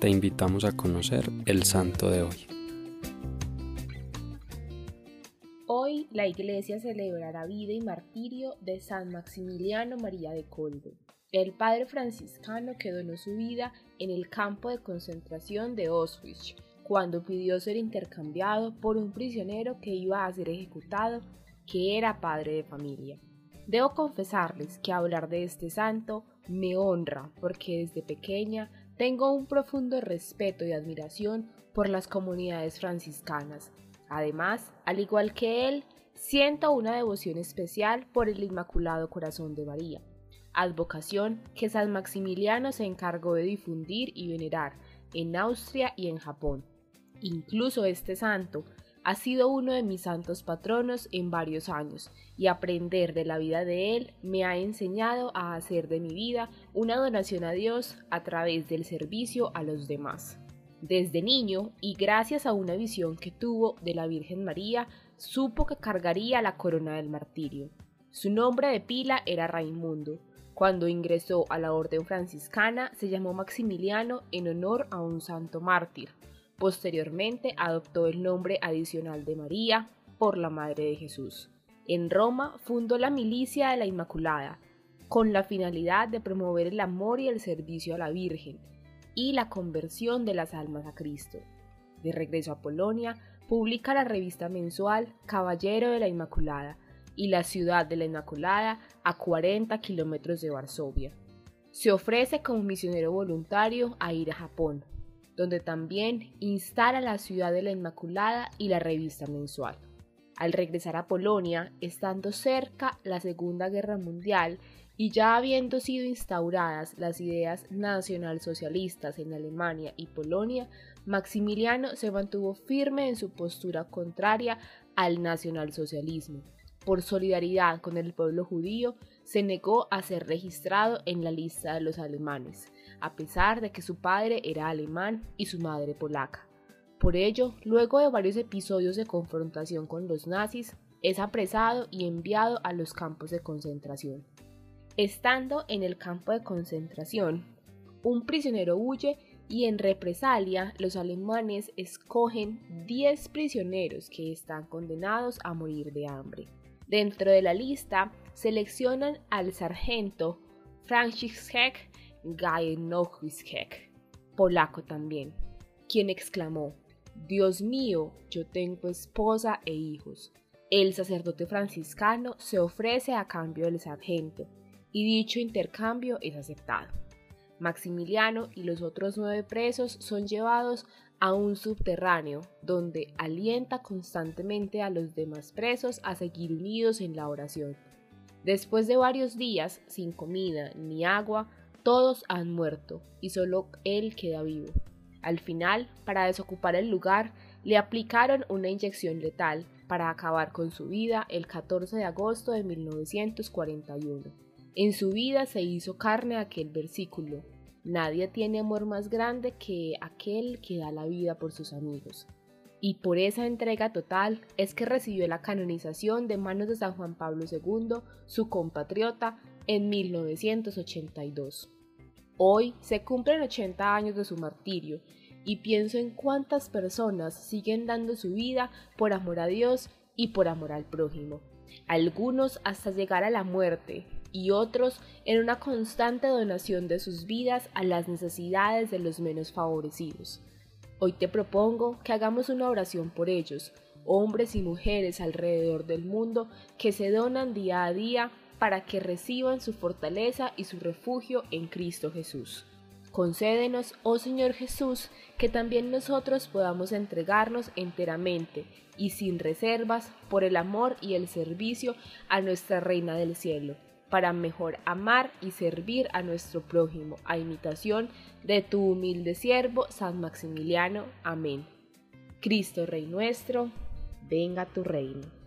te invitamos a conocer el santo de hoy. Hoy la iglesia celebrará vida y martirio de San Maximiliano María de Colbe. El padre franciscano que donó su vida en el campo de concentración de Auschwitz cuando pidió ser intercambiado por un prisionero que iba a ser ejecutado, que era padre de familia. Debo confesarles que hablar de este santo me honra porque desde pequeña tengo un profundo respeto y admiración por las comunidades franciscanas. Además, al igual que él, siento una devoción especial por el Inmaculado Corazón de María, advocación que San Maximiliano se encargó de difundir y venerar en Austria y en Japón. Incluso este santo ha sido uno de mis santos patronos en varios años y aprender de la vida de él me ha enseñado a hacer de mi vida una donación a Dios a través del servicio a los demás. Desde niño, y gracias a una visión que tuvo de la Virgen María, supo que cargaría la corona del martirio. Su nombre de pila era Raimundo. Cuando ingresó a la orden franciscana se llamó Maximiliano en honor a un santo mártir, Posteriormente adoptó el nombre adicional de María por la Madre de Jesús. En Roma fundó la Milicia de la Inmaculada, con la finalidad de promover el amor y el servicio a la Virgen y la conversión de las almas a Cristo. De regreso a Polonia, publica la revista mensual Caballero de la Inmaculada y la ciudad de la Inmaculada a 40 kilómetros de Varsovia. Se ofrece como misionero voluntario a ir a Japón, donde también instala la ciudad de la Inmaculada y la revista mensual. Al regresar a Polonia, estando cerca la Segunda Guerra Mundial y ya habiendo sido instauradas las ideas nacionalsocialistas en Alemania y Polonia, Maximiliano se mantuvo firme en su postura contraria al nacionalsocialismo. Por solidaridad con el pueblo judío, se negó a ser registrado en la lista de los alemanes, a pesar de que su padre era alemán y su madre polaca. Por ello, luego de varios episodios de confrontación con los nazis, es apresado y enviado a los campos de concentración. Estando en el campo de concentración, un prisionero huye y en represalia los alemanes escogen 10 prisioneros que están condenados a morir de hambre. Dentro de la lista seleccionan al sargento Franciszek Gajenowicz polaco también, quien exclamó, Dios mío, yo tengo esposa e hijos. El sacerdote franciscano se ofrece a cambio del sargento, y dicho intercambio es aceptado. Maximiliano y los otros nueve presos son llevados a un subterráneo, donde alienta constantemente a los demás presos a seguir unidos en la oración. Después de varios días sin comida ni agua, todos han muerto y solo él queda vivo. Al final, para desocupar el lugar, le aplicaron una inyección letal para acabar con su vida el 14 de agosto de 1941. En su vida se hizo carne aquel versículo, Nadie tiene amor más grande que aquel que da la vida por sus amigos. Y por esa entrega total es que recibió la canonización de manos de San Juan Pablo II, su compatriota, en 1982. Hoy se cumplen 80 años de su martirio y pienso en cuántas personas siguen dando su vida por amor a Dios y por amor al prójimo, algunos hasta llegar a la muerte y otros en una constante donación de sus vidas a las necesidades de los menos favorecidos. Hoy te propongo que hagamos una oración por ellos, hombres y mujeres alrededor del mundo que se donan día a día para que reciban su fortaleza y su refugio en Cristo Jesús. Concédenos, oh Señor Jesús, que también nosotros podamos entregarnos enteramente y sin reservas por el amor y el servicio a nuestra Reina del Cielo, para mejor amar y servir a nuestro prójimo, a imitación de tu humilde siervo, San Maximiliano. Amén. Cristo Rey nuestro, venga tu reino.